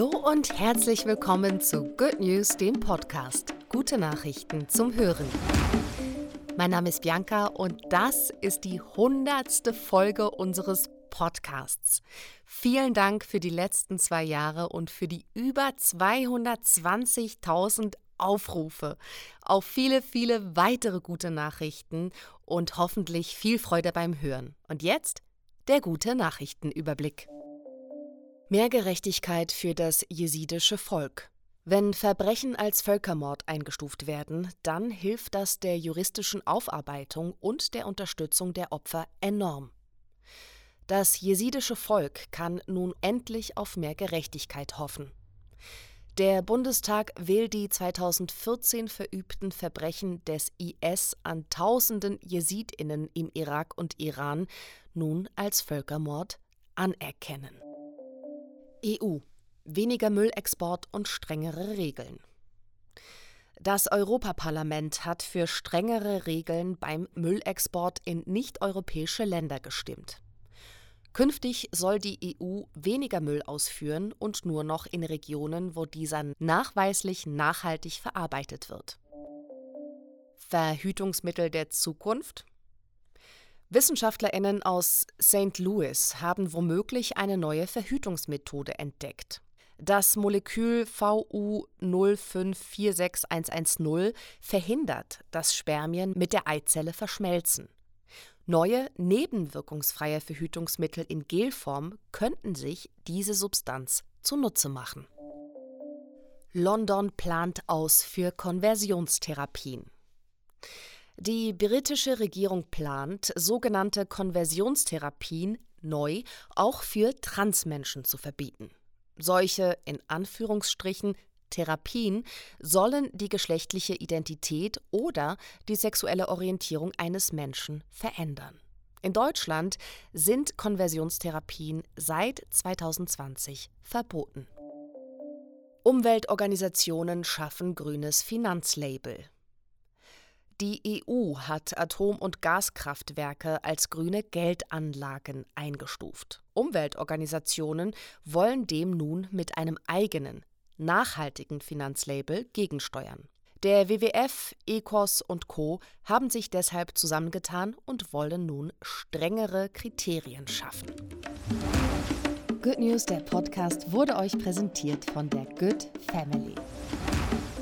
Hallo und herzlich willkommen zu Good News, dem Podcast. Gute Nachrichten zum Hören. Mein Name ist Bianca und das ist die hundertste Folge unseres Podcasts. Vielen Dank für die letzten zwei Jahre und für die über 220.000 Aufrufe auf viele, viele weitere gute Nachrichten und hoffentlich viel Freude beim Hören. Und jetzt der gute Nachrichtenüberblick. Mehr Gerechtigkeit für das jesidische Volk. Wenn Verbrechen als Völkermord eingestuft werden, dann hilft das der juristischen Aufarbeitung und der Unterstützung der Opfer enorm. Das jesidische Volk kann nun endlich auf mehr Gerechtigkeit hoffen. Der Bundestag will die 2014 verübten Verbrechen des IS an tausenden Jesidinnen im Irak und Iran nun als Völkermord anerkennen. EU weniger Müllexport und strengere Regeln. Das Europaparlament hat für strengere Regeln beim Müllexport in nichteuropäische Länder gestimmt. Künftig soll die EU weniger Müll ausführen und nur noch in Regionen, wo dieser nachweislich nachhaltig verarbeitet wird. Verhütungsmittel der Zukunft Wissenschaftlerinnen aus St. Louis haben womöglich eine neue Verhütungsmethode entdeckt. Das Molekül VU 0546110 verhindert, dass Spermien mit der Eizelle verschmelzen. Neue, nebenwirkungsfreie Verhütungsmittel in Gelform könnten sich diese Substanz zunutze machen. London plant aus für Konversionstherapien. Die britische Regierung plant, sogenannte Konversionstherapien neu auch für Transmenschen zu verbieten. Solche in Anführungsstrichen Therapien sollen die geschlechtliche Identität oder die sexuelle Orientierung eines Menschen verändern. In Deutschland sind Konversionstherapien seit 2020 verboten. Umweltorganisationen schaffen grünes Finanzlabel. Die EU hat Atom- und Gaskraftwerke als grüne Geldanlagen eingestuft. Umweltorganisationen wollen dem nun mit einem eigenen, nachhaltigen Finanzlabel gegensteuern. Der WWF, ECOS und Co. haben sich deshalb zusammengetan und wollen nun strengere Kriterien schaffen. Good News, der Podcast, wurde euch präsentiert von der Good Family.